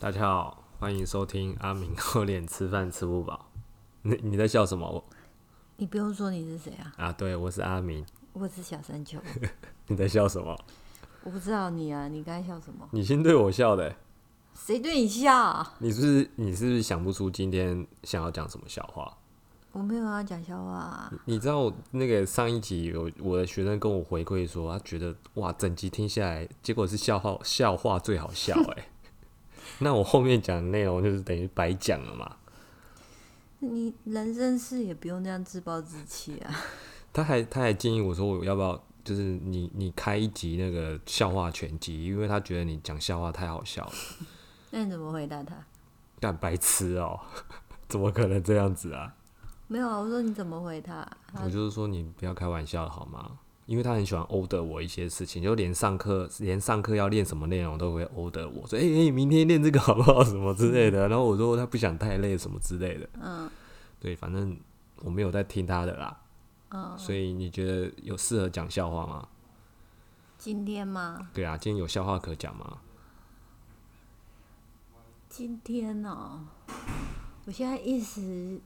大家好，欢迎收听阿明厚脸吃饭吃不饱。你你在笑什么？我你不用说你是谁啊，啊，对我是阿明。我是小山丘，你在笑什么？我不知道你啊，你刚才笑什么？你先对我笑的、谁对你笑？你是不是你是不是想不出今天想要讲什么笑话？我没有要讲笑话、啊，你知道那个上一集有我的学生跟我回馈说，他觉得哇，整集听下来，结果是笑话笑话最好笑哎、那我后面讲的内容就是等于白讲了嘛。你人生事也不用那样自暴自弃啊。他还他还建议我说，我要不要就是你你开一集那个笑话全集，因为他觉得你讲笑话太好笑了。那你怎么回答他？干白痴哦、怎么可能这样子啊？没有啊，我说你怎么回他？他我就是说你不要开玩笑了好吗？因为他很喜欢 order 我一些事情，就连上课连上课要练什么内容都会 order 我说，哎、哎、明天练这个好不好？什么之类的。然后我说他不想太累什么之类的。嗯对，反正我没有在听他的啦。嗯，所以你觉得有适合讲笑话吗？今天吗？对啊，今天有笑话可讲吗？今天哦，我现在一时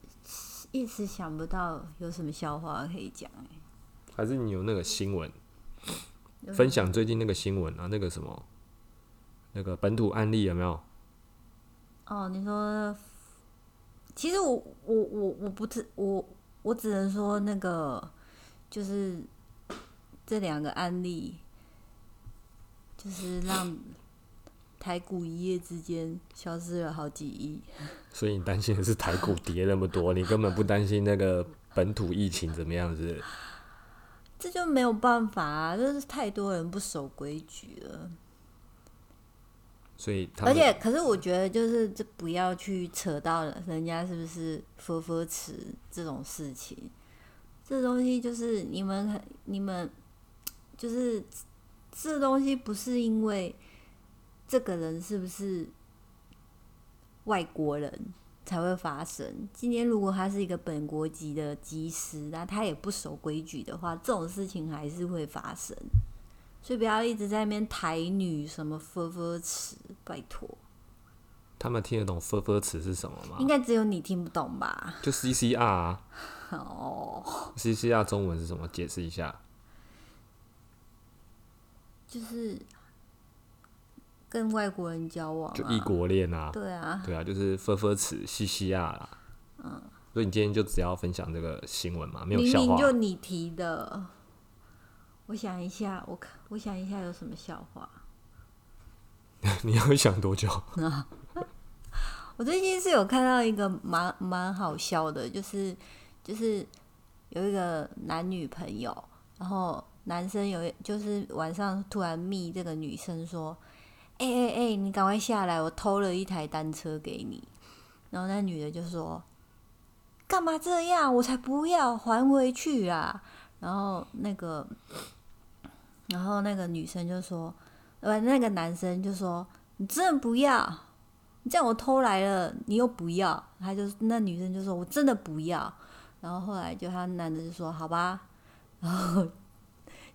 一时想不到有什么笑话可以讲哎、还是你有那个新闻分享最近那个新闻啊？那个什么，那个本土案例有没有？哦，你说，其实我我我我不知我我只能说那个就是这两个案例，就是让台股一夜之间消失了好几亿。所以你担心的是台股跌那么多，你根本不担心那个本土疫情怎么样子？是不是这就没有办法啊，就是太多人不守规矩了。所以他而且，可是我觉得就是这不要去扯到人家是不是佛佛词这种事情，这东西就是你们你们就是这东西不是因为这个人是不是外国人才会发生。今天如果他是一个本国籍的技师，那他也不守规矩的话，这种事情还是会发生。所以不要一直在那边台女什么佛佛词，拜托，他们听得懂“分分词”是什么吗应？该只有你听不懂吧？就 CCR 啊哦，，CCR 中文是什么？解释一下。就是跟外国人交往、啊，就异国恋啊，对啊，对啊，就是分分词 CCR 啦。嗯，所以你今天就只要分享这个新闻嘛，没有笑话。明就你提的。我想一下，我看我想一下有什么笑话。你要想多久？我最近是有看到一个蛮蛮好笑的，就是就是有一个男女朋友，然后男生有就是晚上突然密这个女生说：“哎哎哎，你赶快下来，我偷了一台单车给你。”然后那女的就说：“干嘛这样？我才不要，还回去啊！”然后那个，然后那个女生就说：“呃，那个男生就说：‘你真的不要？’你这样我偷来了，你又不要，他就那女生就说我真的不要，然后后来就他男的就说好吧，然后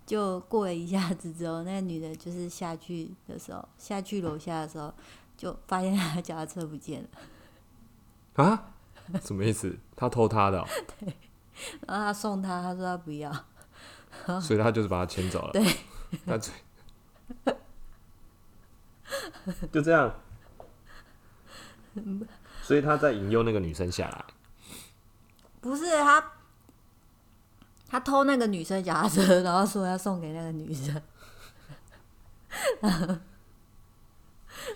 就过了一下子之后，那个女的就是下去的时候，下去楼下的时候，就发现他脚踏车不见了，啊？什么意思？他偷他的对、然后他送她，他说他不要，所以他就是把她牵走了。对，那这就这样。所以他在引诱那个女生下来。不是他，他偷那个女生脚踏车，然后说要送给那个女生。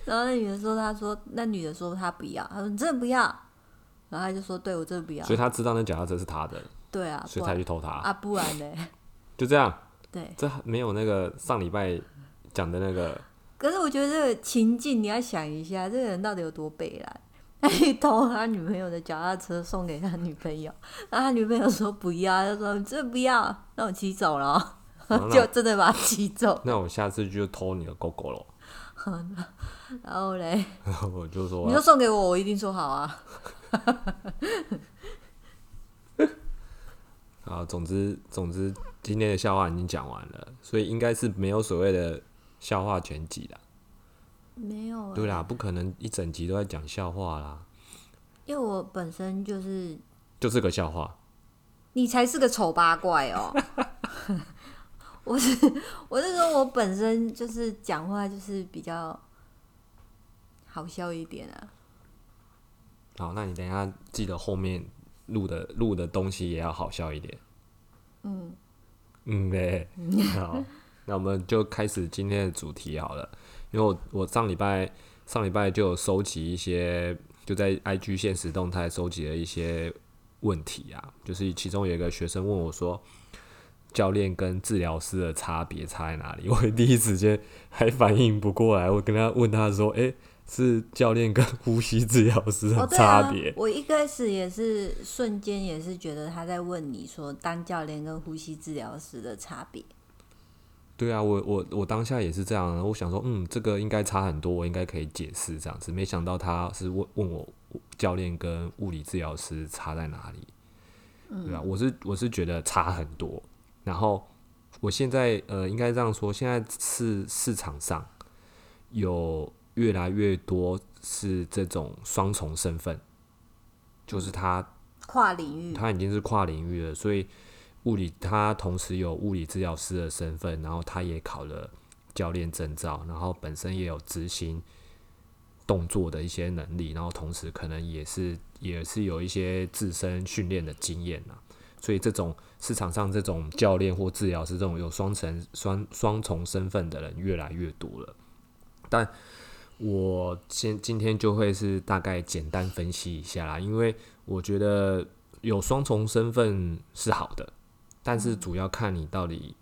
然后那女的说：“她说那女的说她不要，她说你真的不要。”然后他就说：“对我真的不要。所以他知道那脚踏车是他的，”对啊，所以才去偷他。啊，不然呢，就这样，对。这没有那个上礼拜讲的那个，可是我觉得这个情境你要想一下，这个人到底有多悲蓝？偷他女朋友的脚踏车送给他女朋友，然后他女朋友说不要，他说你真的不要，那我骑走了 就真的把他骑走。那我下次就偷你的狗狗了。然后嘞，然后我就说你就送给我，我一定说好啊。啊，总之总之，今天的笑话已经讲完了，所以应该是没有所谓的笑话全集啦。没有、欸，对啦，不可能一整集都在讲笑话啦，因为我本身就是就是个笑话。你才是个丑八怪哦。我是我是说，我本身就是讲话就是比较好笑一点啊。好，那你等一下记得后面录的录的东西也要好笑一点。嗯，嗯嘞，好，那我们就开始今天的主题好了。因为我我上礼拜上礼拜就有收集一些，就在 IG 现实动态收集了一些问题啊，就是其中有一个学生问我说，教练跟治疗师的差别差在哪里？我第一时间还反应不过来，我跟他问他说，诶、是教练跟呼吸治疗师哦，的差别？，我一开始也是瞬间也是觉得他在问你说，当教练跟呼吸治疗师的差别。对啊，我我我当下也是这样，我想说，嗯，这个应该差很多，我应该可以解释这样子。没想到他是问问我教练跟物理治疗师差在哪里，对啊，我是我是觉得差很多。然后我现在呃，应该这样说，现在是市场上有越来越多是这种双重身份，就是他跨领域，他已经是跨领域了，所以物理他同时有物理治疗师的身份，然后他也考了教练证照，然后本身也有执行动作的一些能力，然后同时可能也是也是有一些自身训练的经验呐。所以这种市场上这种教练或治疗师这种有双层双双重身份的人越来越多了，但我先今天就会是大概简单分析一下啦，因为我觉得有双重身份是好的，但是主要看你到底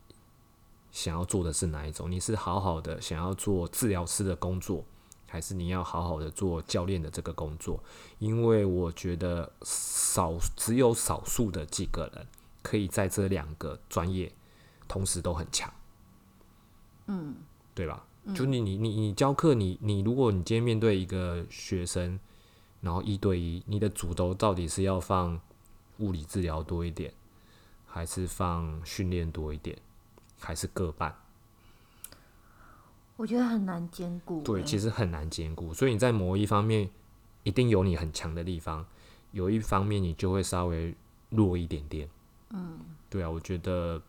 想要做的是哪一种。你是好好的想要做治疗师的工作，还是你要好好的做教练的这个工作？因为我觉得少只有少数的几个人可以在这两个专业同时都很强，嗯，对吧？就你你你你教课，你你如果你今天面对一个学生，然后一对一，你的主轴到底是要放物理治疗多一点，还是放训练多一点，还是各半？我觉得很难兼顾欸。对，其实很难兼顾。所以你在某一方面一定有你很强的地方，有一方面你就会稍微弱一点点。嗯，对啊，我觉得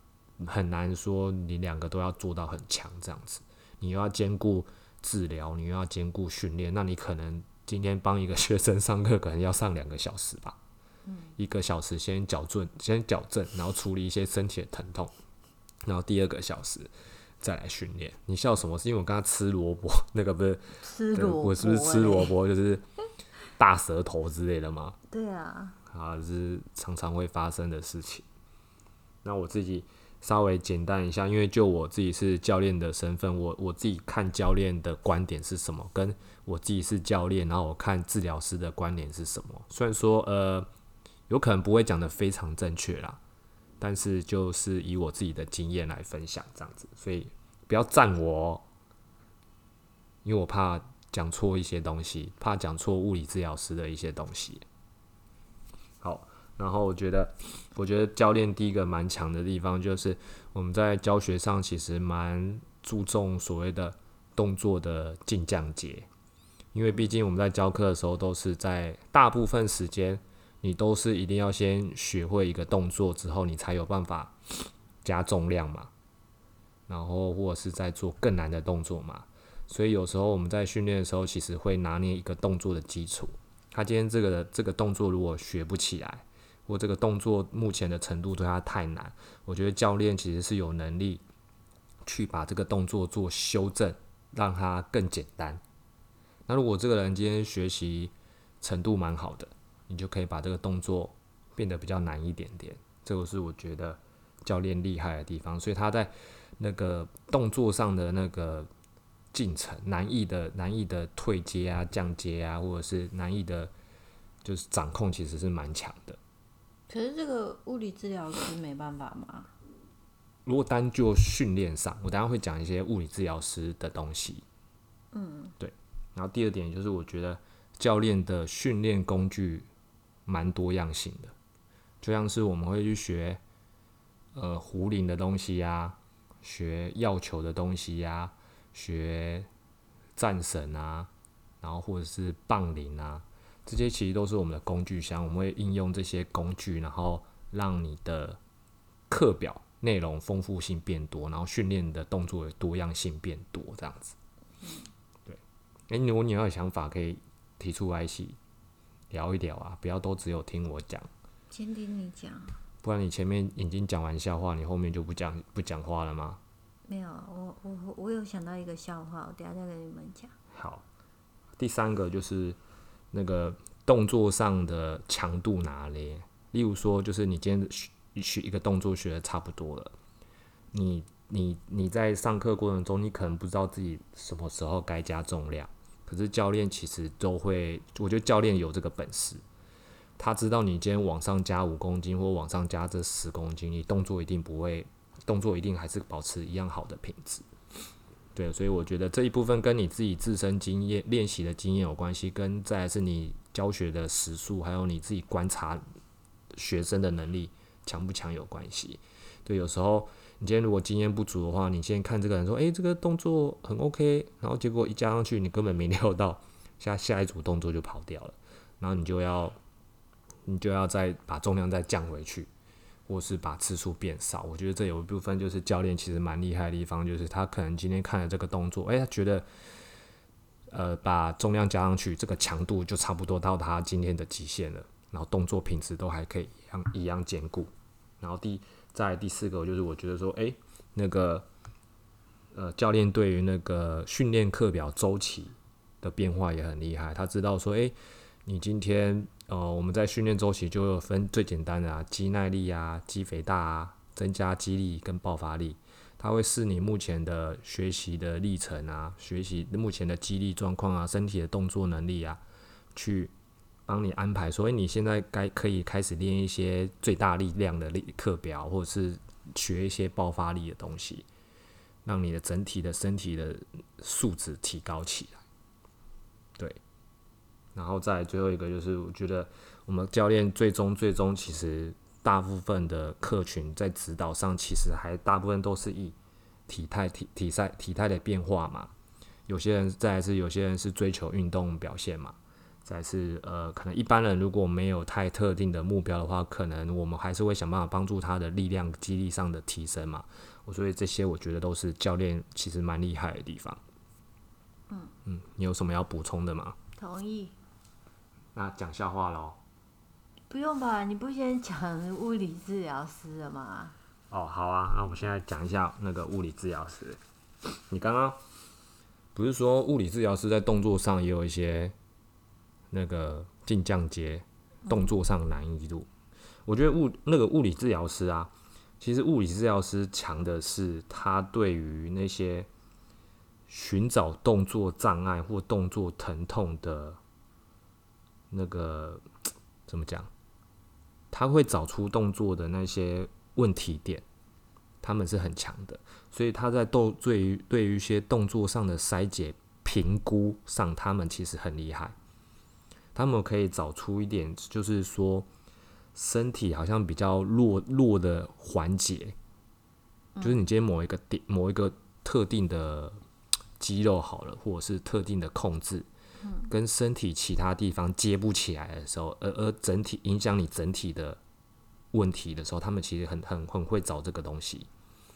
很难说你两个都要做到很强这样子。你又要兼顾治疗，你又要兼顾训练，那你可能今天帮一个学生上课，可能要上两个小时吧。一个小时先矫正，先矫正，然后处理一些身体的疼痛，然后第二个小时再来训练。你笑什么？是因为我刚刚吃萝卜，那个不是对吃萝卜，我是不是吃萝？卜就是大舌头之类的吗？对啊，啊，这是常常会发生的事情。那我自己稍微简单一下，因为就我自己是教练的身份，我我自己看教练的观点是什么，跟我自己是教练，然后我看治疗师的观点是什么。虽然说呃，有可能不会讲的非常正确啦，但是就是以我自己的经验来分享这样子，所以不要赞我、因为我怕讲错一些东西，怕讲错物理治疗师的一些东西。好，然后我觉得，我觉得教练第一个蛮强的地方就是我们在教学上其实蛮注重所谓的动作的进降节，因为毕竟我们在教课的时候都是在大部分时间，你都是一定要先学会一个动作之后，你才有办法 加重量嘛，然后或者是在做更难的动作嘛，所以有时候我们在训练的时候，其实会拿捏一个动作的基础。他今天这个这个动作如果学不起来，或这个动作目前的程度对他太难，我觉得教练其实是有能力去把这个动作做修正，让它更简单。那如果这个人今天学习程度蛮好的，你就可以把这个动作变得比较难一点点。这个是我觉得教练厉害的地方，所以他在那个动作上的那个进程难易的难易的退阶啊、降阶啊，或者是难易的，就是掌控其实是蛮强的。可是这个物理治疗师没办法吗？如果单就训练上，我等下会讲一些物理治疗师的东西。嗯，对。然后第二点就是，我觉得教练的训练工具蛮多样性的，就像是我们会去学呃壶铃的东西呀、学药球的东西呀、学战神啊，然后或者是棒铃啊，这些其实都是我们的工具箱，我们会应用这些工具，然后让你的课表内容丰富性变多，然后训练的动作的多样性变多，这样子。对，诶，如果你有想法，可以提出来一起聊一聊啊，不要都只有听我讲。先听你讲。不然你前面已经讲完笑话，你后面就不讲不讲话了吗？没有，我我我有想到一个笑话，我等下再跟你们讲。好，第三个就是那个动作上的强度拿捏。例如说，就是你今天学学一个动作学的差不多了，你你你在上课过程中，你可能不知道自己什么时候该加重量，可是教练其实都会，我觉得教练有这个本事。他知道你今天往上加五公斤或往上加这十公斤，你动作一定不会，动作一定还是保持一样好的品质。对，所以我觉得这一部分跟你自己自身经验、练习的经验有关系，跟再是你教学的时速，还有你自己观察学生的能力强不强有关系。对，有时候你今天如果经验不足的话，你先看这个人说，诶，这个动作很 OK，然后结果一加上去，你根本没料到下下一组动作就跑掉了，然后你就要。你就要再把重量再降回去，或是把次数变少。我觉得这有一部分就是教练其实蛮厉害的地方，就是他可能今天看了这个动作，诶，他觉得，呃，把重量加上去，这个强度就差不多到他今天的极限了，然后动作品质都还可以一样一样兼顾。然后第在第四个就是我觉得说，诶，那个，呃，教练对于那个训练课表周期的变化也很厉害，他知道说，诶，你今天。呃，我们在训练周期就分最简单的啊，肌耐力啊，肌肥大啊，增加肌力跟爆发力。它会视你目前的学习的历程啊，学习目前的肌力状况啊，身体的动作能力啊，去帮你安排。所以你现在该可以开始练一些最大力量的力课表，或者是学一些爆发力的东西，让你的整体的身体的素质提高起来。对。然后再最后一个就是，我觉得我们教练最终最终其实大部分的客群在指导上，其实还大部分都是以体态体体赛体态的变化嘛。有些人再是有些人是追求运动表现嘛。再是呃，可能一般人如果没有太特定的目标的话，可能我们还是会想办法帮助他的力量肌力上的提升嘛。我所以这些我觉得都是教练其实蛮厉害的地方。嗯嗯，你有什么要补充的吗？同意。那讲笑话喽？不用吧？你不先讲物理治疗师了吗？哦，好啊。那我们现在讲一下那个物理治疗师。你刚刚不是说物理治疗师在动作上也有一些那个进降阶，动作上难易度？我觉得物那个物理治疗师啊，其实物理治疗师强的是他对于那些寻找动作障碍或动作疼痛的。那个怎么讲？他会找出动作的那些问题点，他们是很强的，所以他在动对于对于一些动作上的筛解评估上，他们其实很厉害。他们可以找出一点，就是说身体好像比较弱弱的环节，就是你今天某一个点某一个特定的肌肉好了，或者是特定的控制。跟身体其他地方接不起来的时候，而而整体影响你整体的问题的时候，他们其实很很很会找这个东西。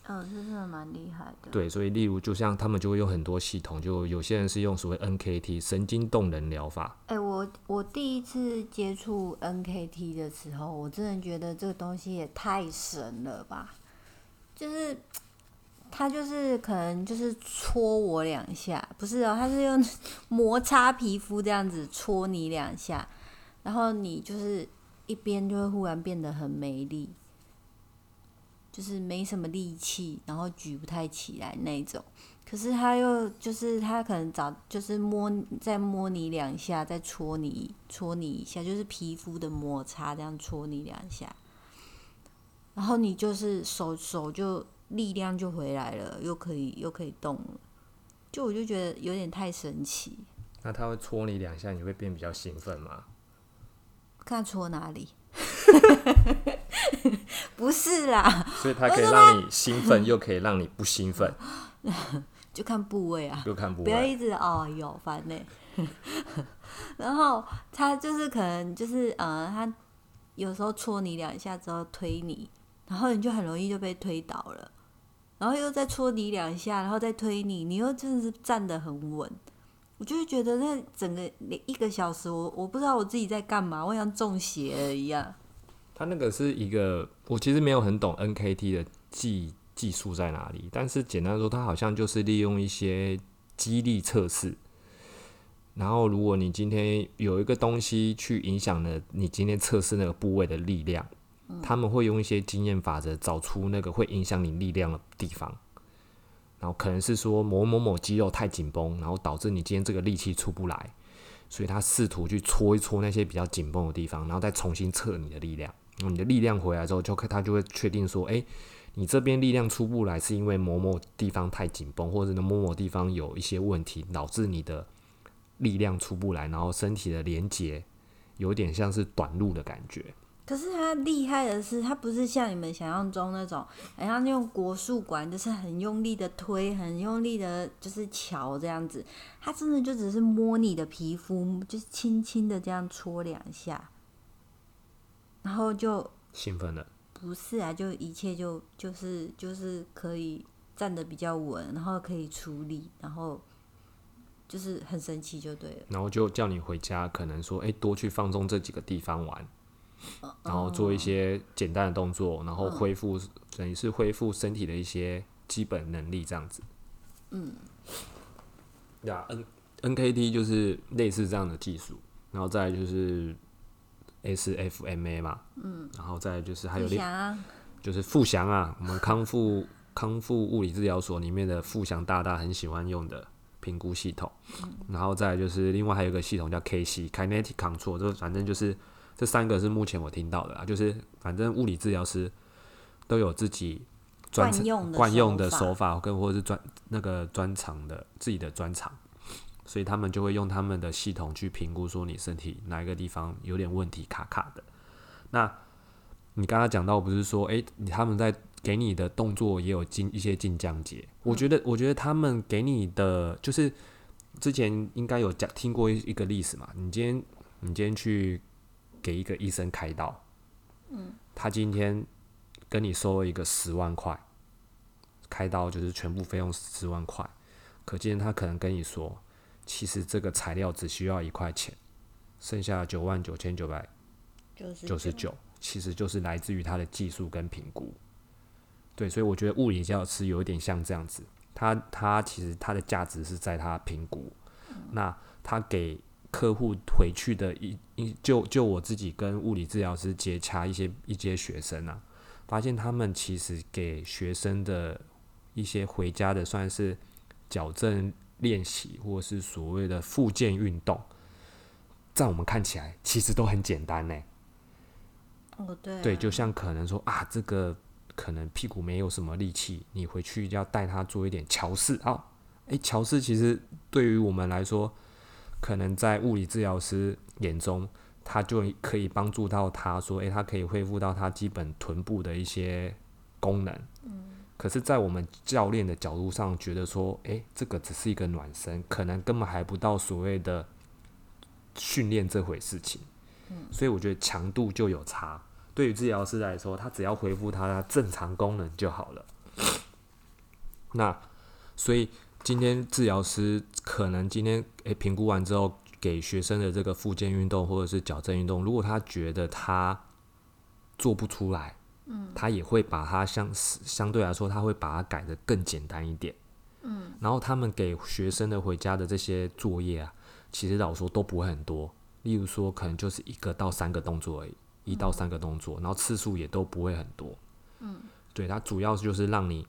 嗯，这真的蛮厉害的。对，所以例如就像他们就会用很多系统，就有些人是用所谓 NKT 神经动能疗法。哎，我我第一次接触 NKT 的时候，我真的觉得这个东西也太神了吧，就是。他就是可能就是戳我两下，不是哦，他是用 摩擦皮肤这样子戳你两下，然后你就是一边就会忽然变得很没力，就是没什么力气，然后举不太起来那种。可是他又就是他可能找就是摸再摸你两下，再戳你戳你一下，就是皮肤的摩擦这样戳你两下，然后你就是手手就。力量就回来了，又可以又可以动了，就我就觉得有点太神奇。那他会戳你两下，你会变比较兴奋吗？看戳哪里？不是啦。所以它可以让你兴奋，又可以让你不兴奋。就看部位啊，就看部位不要。一直哦有烦呢、然后他就是可能就是呃，他有时候戳你两下之后推你，然后你就很容易就被推倒了，然后又再戳你两下，然后再推你，你又真的是站得很稳。我就会觉得那整个一个小时我，我不知道我自己在干嘛，我像中邪了一样。他那个是一个，我其实没有很懂 NKT 的技技术在哪里，但是简单说，它好像就是利用一些激励测试。然后，如果你今天有一个东西去影响了你今天测试那个部位的力量，他们会用一些经验法则找出那个会影响你力量的地方。然后可能是说某某某肌肉太紧绷，然后导致你今天这个力气出不来，所以他试图去搓一搓那些比较紧绷的地方，然后再重新测你的力量。你的力量回来之后，就可他就会确定说，诶，你这边力量出不来，是因为某某地方太紧绷，或者是某某地方有一些问题，导致你的力量出不来，然后身体的连接有点像是短路的感觉。可是他厉害的是，他不是像你们想象中那种，好像用国术馆就是很用力的推，很用力的，就是敲这样子。他真的就只是摸你的皮肤，就是轻轻的这样搓两下，然后就兴奋了，不是啊，就一切就就是就是可以站得比较稳，然后可以处理，然后就是很神奇就对了。然后就叫你回家，可能说，诶，多去放纵这几个地方玩，然后做一些简单的动作，然后恢复，等于是恢复身体的一些基本能力，这样子。嗯，呀，N N K T 就是类似这样的技术，然后再来就是 S F M A 嘛，嗯，然后再就是还有另就是富祥啊，我们康复康复物理治疗所里面的富祥大大很喜欢用的评估系统，然后再就是另外还有一个系统叫 K C Kinetic Control，这反正就是这三个是目前我听到的啦，就是反正物理治疗师都有自己专惯用的惯用的手手法跟或者是专那个专长的自己的专长，所以他们就会用他们的系统去评估说你身体哪一个地方有点问题卡卡的。那你刚刚讲到不是说，诶，你他们在给你的动作也有进一些进降节，我觉得我觉得他们给你的就是之前应该有讲听过一一个例子嘛，你今天你今天去给一个医生开刀，嗯，他今天跟你收了一个十万块，开刀就是全部费用十万块，可见他可能跟你说，其实这个材料只需要一块钱，剩下九万九千九百九十九，其实就是来自于他的技术跟评估。对，所以我觉得物理治疗师有一点像这样子，他他其实他的价值是在他评估，那他给客户回去的一一就就我自己跟物理治疗师接洽一些一些学生啊，发现他们其实给学生的一些回家的算是矫正练习，或是所谓的复健运动，在我们看起来其实都很简单呢、哦，对啊、对，就像可能说啊，这个可能屁股没有什么力气，你回去要带他做一点桥式啊。诶，桥式其实对于我们来说，可能在物理治疗师眼中，他就可以帮助到他说，诶，他可以恢复到他基本臀部的一些功能。可是，在我们教练的角度上，觉得说，诶，这个只是一个暖身，可能根本还不到所谓的训练这回事情。所以我觉得强度就有差。对于治疗师来说，他只要恢复他的正常功能就好了。那所以今天治疗师可能今天诶评估完之后，给学生的这个复健运动或者是矫正运动，如果他觉得他做不出来，嗯，他也会把它相相对来说，他会把它改的更简单一点。嗯，然后他们给学生的回家的这些作业啊，其实老实说都不会很多。例如说，可能就是一个到三个动作而已，一到三个动作，然后次数也都不会很多。嗯，对，它主要就是让你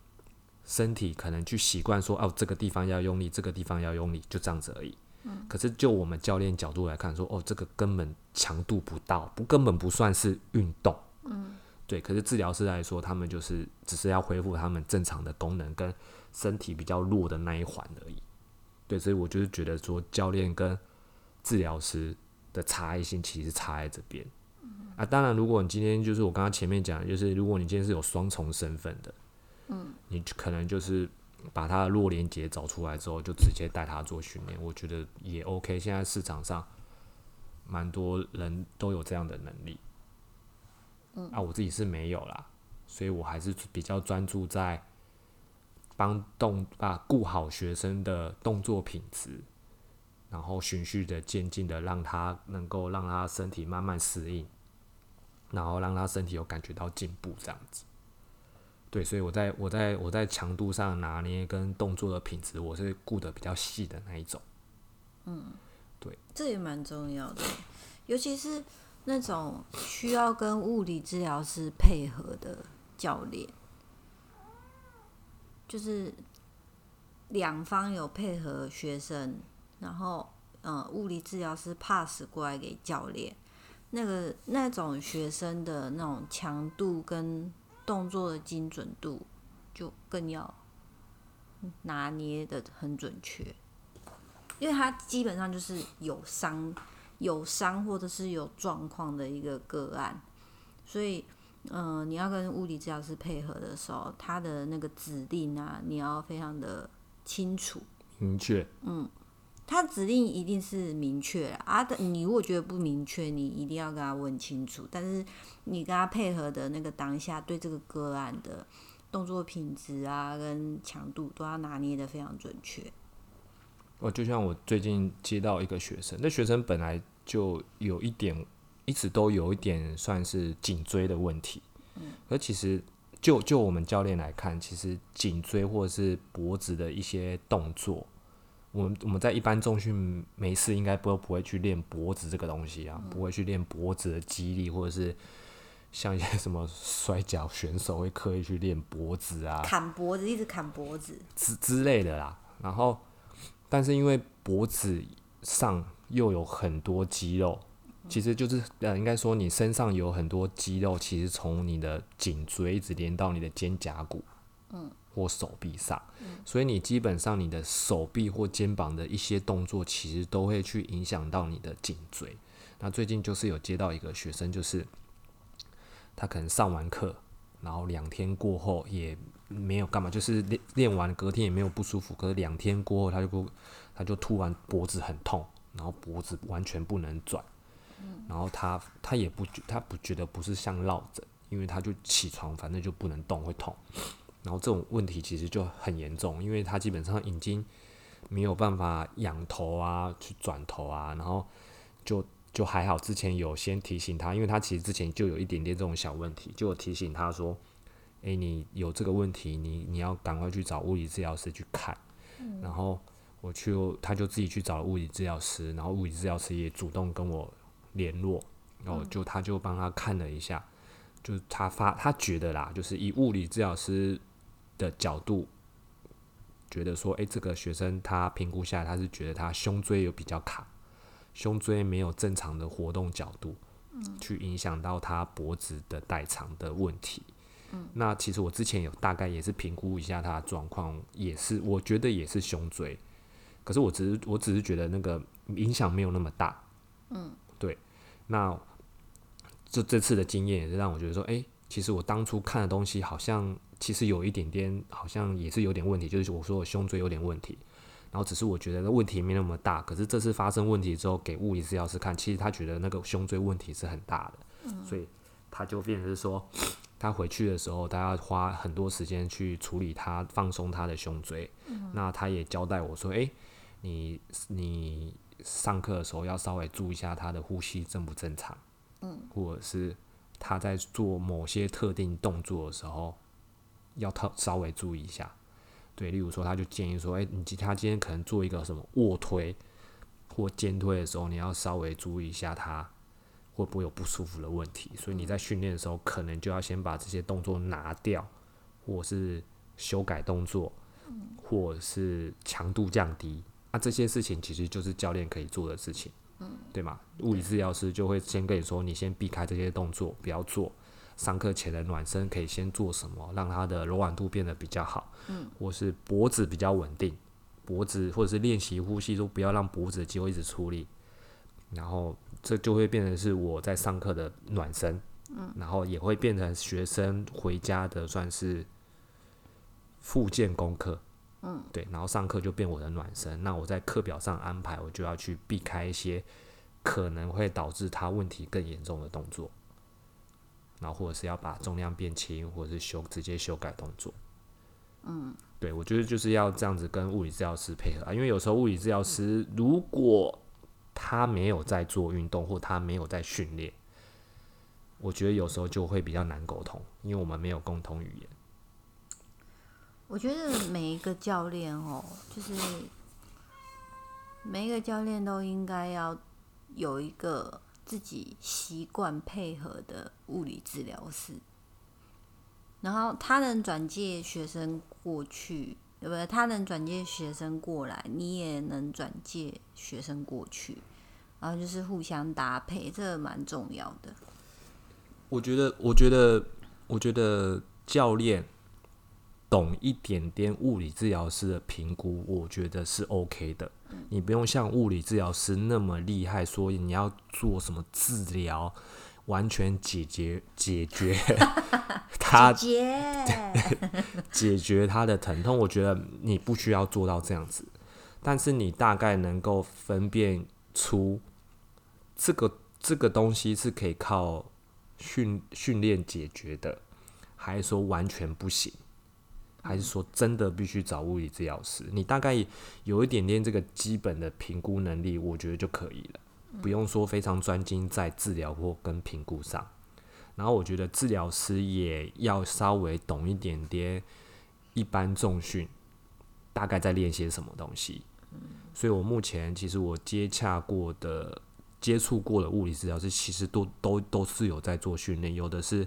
身体可能去习惯说，哦，这个地方要用力，这个地方要用力，就这样子而已。嗯，可是就我们教练角度来看，说，哦，这个根本强度不到，不根本不算是运动。嗯，对，可是治疗师来说，他们就是只是要恢复他们正常的功能跟身体比较弱的那一环而已。对，所以我就是觉得说，教练跟治疗师的差异性其实差在这边。啊，当然，如果你今天就是我刚刚前面讲的，就是如果你今天是有双重身份的，嗯，你可能就是把他的弱连接找出来之后，就直接带他做训练，我觉得也 OK。现在市场上蛮多人都有这样的能力，嗯，啊，我自己是没有啦，所以我还是比较专注在帮动啊顾好学生的动作品质，然后循序的渐进的让他能够让他身体慢慢适应，然后让他身体有感觉到进步，这样子。对，所以我在我在我在强度上拿捏跟动作的品质，我是顾得比较细的那一种。嗯，对这也蛮重要的，尤其是那种需要跟物理治疗师配合的教练，就是两方有配合学生，然后呃，物理治疗师 pass 过来给教练，那个那种学生的那种强度跟动作的精准度，就更要拿捏的很准确。因为他基本上就是有伤、有伤或者是有状况的一个个案，所以，嗯、你要跟物理治疗师配合的时候，他的那个指令啊，你要非常的清楚。明确，嗯他指令一定是明确的啊，的你如果觉得不明确，你一定要跟他问清楚。但是你跟他配合的那个当下，对这个个案的动作品质啊跟强度都要拿捏的非常准确。我就像我最近接到一个学生，那学生本来就有一点，一直都有一点算是颈椎的问题。嗯，而其实就就我们教练来看，其实颈椎或者是脖子的一些动作，我们我们在一般重训没事应该不不会去练脖子这个东西啊，不会去练脖子的肌力，或者是像一些什么摔跤选手会刻意去练脖子啊，砍脖子，一直砍脖子。之之类的啦。然后，但是因为脖子上又有很多肌肉，其实就是呃，应该说你身上有很多肌肉，其实从你的颈椎一直连到你的肩胛骨，嗯，或手臂上，所以你基本上你的手臂或肩膀的一些动作，其实都会去影响到你的颈椎。那最近就是有接到一个学生，就是他可能上完课，然后两天过后也没有干嘛，就是练练完隔天也没有不舒服，可是两天过后他就不，他就突然脖子很痛，然后脖子完全不能转，然后他他也不觉他不觉得不是像落枕，因为他就起床反正就不能动会痛，然后这种问题其实就很严重，因为他基本上已经没有办法仰头啊，去转头啊，然后就就还好，之前有先提醒他，因为他其实之前就有一点点这种小问题，就有提醒他说，诶，你有这个问题，你你要赶快去找物理治疗师去看。然后我去，他就自己去找物理治疗师，然后物理治疗师也主动跟我联络，然后就他就帮他看了一下，就是他发他觉得啦，就是以物理治疗师的角度。觉得说，诶，这个学生他评估下来，他是觉得他胸椎有比较卡，胸椎没有正常的活动角度，去影响到他脖子的代偿的问题。那其实我之前有大概也是评估一下他的状况，也是我觉得也是胸椎，可是我只是我只是觉得那个影响没有那么大。嗯，对。那这这次的经验也是让我觉得说，诶，其实我当初看的东西好像其实有一点点，好像也是有点问题，就是我说我胸椎有点问题。然后只是我觉得那问题没那么大，可是这次发生问题之后，给物理治疗师看，其实他觉得那个胸椎问题是很大的，嗯所以他就变成是说，他回去的时候，他要花很多时间去处理他放松他的胸椎。那他也交代我说，诶，你你上课的时候要稍微注意一下他的呼吸正不正常，嗯，或者是他在做某些特定动作的时候，要特稍微注意一下。对，例如说，他就建议说，诶，你今他今天可能做一个什么卧推或肩推的时候，你要稍微注意一下他会不会有不舒服的问题。所以你在训练的时候，可能就要先把这些动作拿掉，或是修改动作，或者是强度降低。那、这些事情其实就是教练可以做的事情，对吗？物理治疗师就会先跟你说，你先避开这些动作，不要做。上课前的暖身可以先做什么，让它的柔软度变得比较好，嗯，或是脖子比较稳定，脖子或者是练习呼吸都不要让脖子的肌肉一直出力，然后这就会变成是我在上课的暖身，嗯，然后也会变成学生回家的算是复健功课，嗯，对，然后上课就变我的暖身。那我在课表上安排，我就要去避开一些可能会导致他问题更严重的动作，然后或者是要把重量变轻，或者是修直接修改动作。嗯，对，我觉得就是要这样子跟物理治疗师配合啊，因为有时候物理治疗师如果他没有在做运动，或他没有在训练，我觉得有时候就会比较难沟通，因为我们没有共同语言。我觉得每一个教练哦，就是每一个教练都应该要有一个自己习惯配合的物理治疗师，然后他能转介学生过去，对不对？他能转介学生过来，你也能转介学生过去，然后就是互相搭配，这蛮重要的。我觉得，我觉得，我觉得教练懂一点点物理治疗师的评估，我觉得是 OK 的。你不用像物理治疗师那么厉害，所以你要做什么治疗，完全解决解决 他姐，解决他的疼痛。我觉得你不需要做到这样子，但是你大概能够分辨出这个这个东西是可以靠训训练解决的，还是说完全不行？还是说真的必须找物理治疗师？你大概有一点点这个基本的评估能力，我觉得就可以了，不用说非常专精在治疗或跟评估上。然后我觉得治疗师也要稍微懂一点点一般重训，大概在练些什么东西。所以我目前其实我接洽过的、接触过的物理治疗师，其实都都都是有在做训练，有的是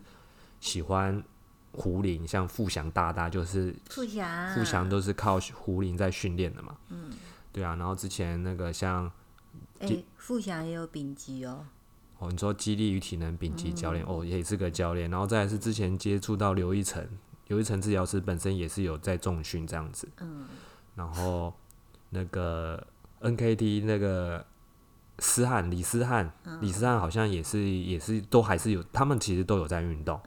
喜欢。胡林像富祥大大就是富祥，富祥都是靠胡林在训练的嘛。嗯，对啊。然后之前那个像，哎，富祥也有丙级哦。哦，你说激励与体能丙级教练哦，也是个教练。然后再是之前接触到刘一成，刘一成治疗师本身也是有在重训这样子。嗯。然后那个 NKT 那个。思汉李思汉，李思汉好像也是也是都还是有，他们其实都有在运动，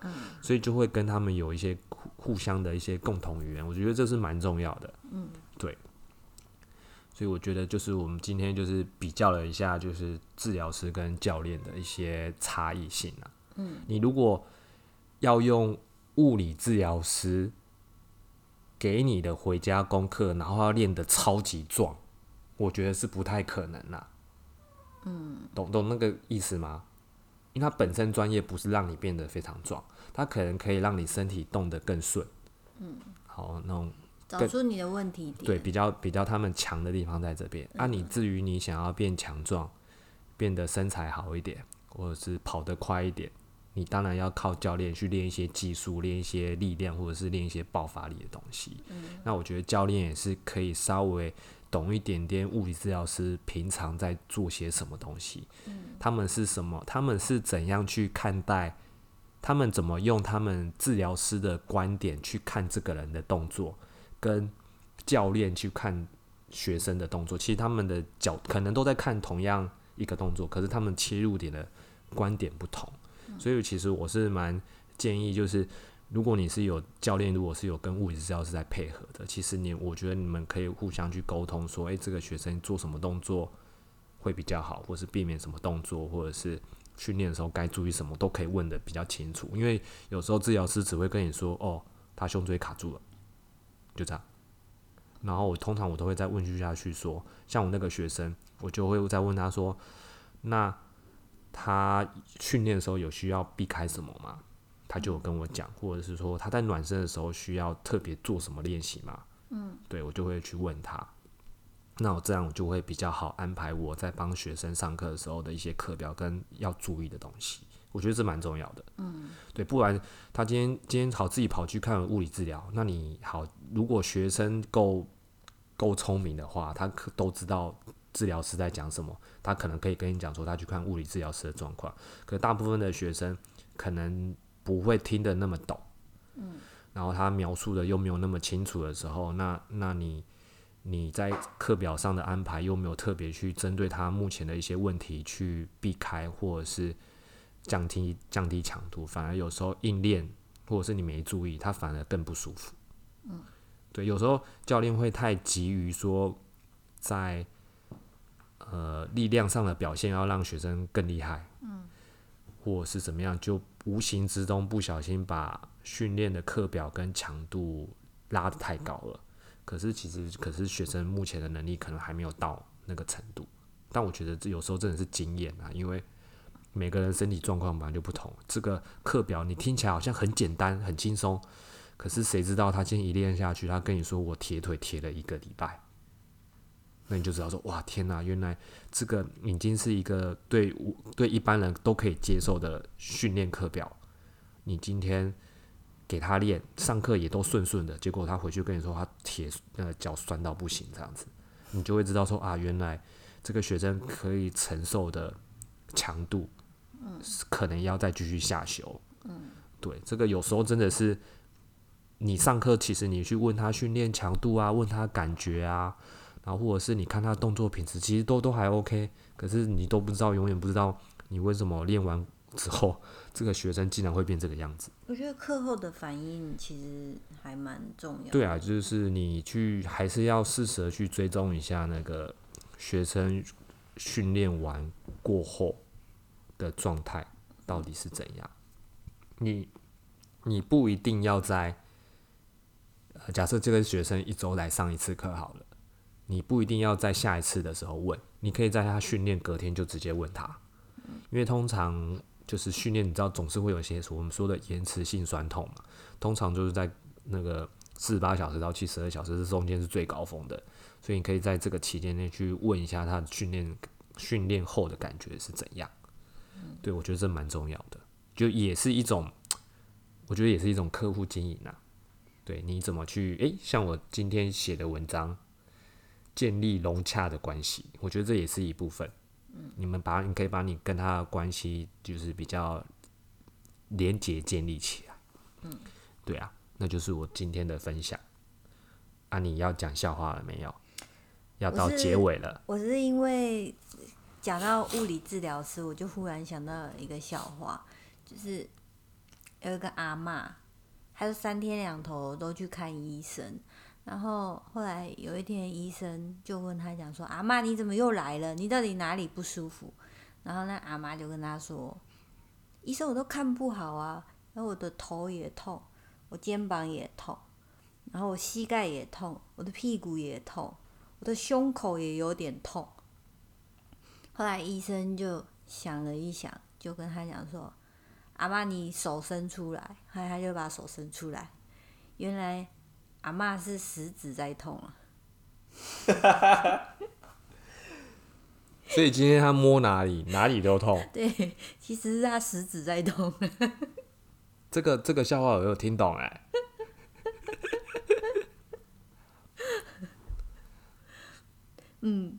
所以就会跟他们有一些互互相的一些共同语言，我觉得这是蛮重要的。嗯，对。所以我觉得就是我们今天就是比较了一下，就是治疗师跟教练的一些差异性啊。嗯，你如果要用物理治疗师给你的回家功课，然后要练得超级壮，我觉得是不太可能啦。嗯，懂懂那个意思吗？因为他本身专业不是让你变得非常壮，他可能可以让你身体动得更顺。嗯，好，那种找出你的问题点。对，比较比较他们强的地方在这边。啊，你至于你想要变强壮，变得身材好一点，或者是跑得快一点，你当然要靠教练去练一些技术，练一些力量，或者是练一些爆发力的东西。嗯，那我觉得教练也是可以稍微。懂一点点物理治疗师平常在做些什么东西，他们是什么？他们是怎样去看待？他们怎么用他们治疗师的观点去看这个人的动作，跟教练去看学生的动作？其实他们的角可能都在看同样一个动作，可是他们切入点的观点不同。所以其实我是蛮建议，就是。如果你是有教练，如果是有跟物理治疗师在配合的，其实你我觉得你们可以互相去沟通，说，诶，这个学生做什么动作会比较好，或是避免什么动作，或者是训练的时候该注意什么，都可以问的比较清楚。因为有时候治疗师只会跟你说，哦，他胸椎卡住了，就这样。然后我通常我都会再问句下去说，像我那个学生，我就会再问他说，那他训练的时候有需要避开什么吗？他就有跟我讲，或者是说他在暖身的时候需要特别做什么练习吗？嗯，对我就会去问他。那我这样我就会比较好安排我在帮学生上课的时候的一些课表跟要注意的东西。我觉得这蛮重要的。嗯，对，不然他今天今天好自己跑去看物理治疗，那你好，如果学生够够聪明的话，他可都知道治疗师在讲什么，他可能可以跟你讲说他去看物理治疗师的状况。可大部分的学生可能。不会听得那么懂，嗯，然后他描述的又没有那么清楚的时候，那那你你在课表上的安排又没有特别去针对他目前的一些问题去避开，或者是降低降低强度，反而有时候硬练，或者是你没注意，他反而更不舒服，嗯，对，有时候教练会太急于说在呃力量上的表现要让学生更厉害，嗯，或是怎么样，就无形之中不小心把训练的课表跟强度拉得太高了。可是其实，可是学生目前的能力可能还没有到那个程度。但我觉得这有时候真的是经验啊，因为每个人身体状况本来就不同。这个课表你听起来好像很简单、很轻松，可是谁知道他今天一练下去，他跟你说我铁腿铁了一个礼拜，那你就知道说哇天哪，原来这个已经是一个对对一般人都可以接受的训练课表。你今天给他练，上课也都顺顺的，结果他回去跟你说他铁呃脚酸到不行这样子，你就会知道说啊原来。这个学生可以承受的强度，嗯，可能要再继续下修，嗯，对，这个有时候真的是，你上课其实你去问他训练强度啊，问他感觉啊，然后或者是你看他动作品质，其实都都还 OK，可是你都不知道，永远不知道你为什么练完之后，这个学生竟然会变这个样子。我觉得课后的反应其实还蛮重要。对啊，就是你去还是要适时的去追踪一下那个。学生训练完过后的状态到底是怎样？你你不一定要在，呃，假设这个学生一周来上一次课好了，你不一定要在下一次的时候问，你可以在他训练隔天就直接问他，因为通常就是训练，你知道总是会有些我们说的延迟性酸痛嘛，通常就是在那个四十八小时到七十二小时这中间是最高峰的。所以你可以在这个期间内去问一下他训练训练后的感觉是怎样。对我觉得这蛮重要的，就也是一种，我觉得也是一种客户经营啊。对，你怎么去？诶，像我今天写的文章，建立融洽的关系，我觉得这也是一部分。嗯你们把你可以把你跟他的关系就是比较连结建立起来。嗯，对啊，那就是我今天的分享。啊，你要讲笑话了没有？要到结尾了。我是因为讲到物理治疗师，我就忽然想到一个笑话，就是有一个阿妈，她就三天两头都去看医生，然后后来有一天医生就问他讲说：“阿妈，你怎么又来了？你到底哪里不舒服？”然后那阿妈就跟他说：“医生，我都看不好啊，然后我的头也痛，我肩膀也痛，然后我膝盖也痛，我的屁股也痛。”我的胸口也有点痛，后来医生就想了一想，就跟他讲说：“阿妈，你手伸出来。”后来他就把手伸出来，原来阿妈是食指在痛啊。所以今天他摸哪里，哪里都痛。对，其实是他食指在痛。这个这个笑话我有听懂哎。嗯，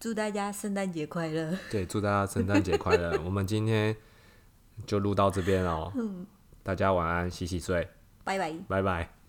祝大家圣诞节快乐。对，祝大家圣诞节快乐。我们今天就录到这边哦。嗯，大家晚安，洗洗睡。拜拜。拜拜。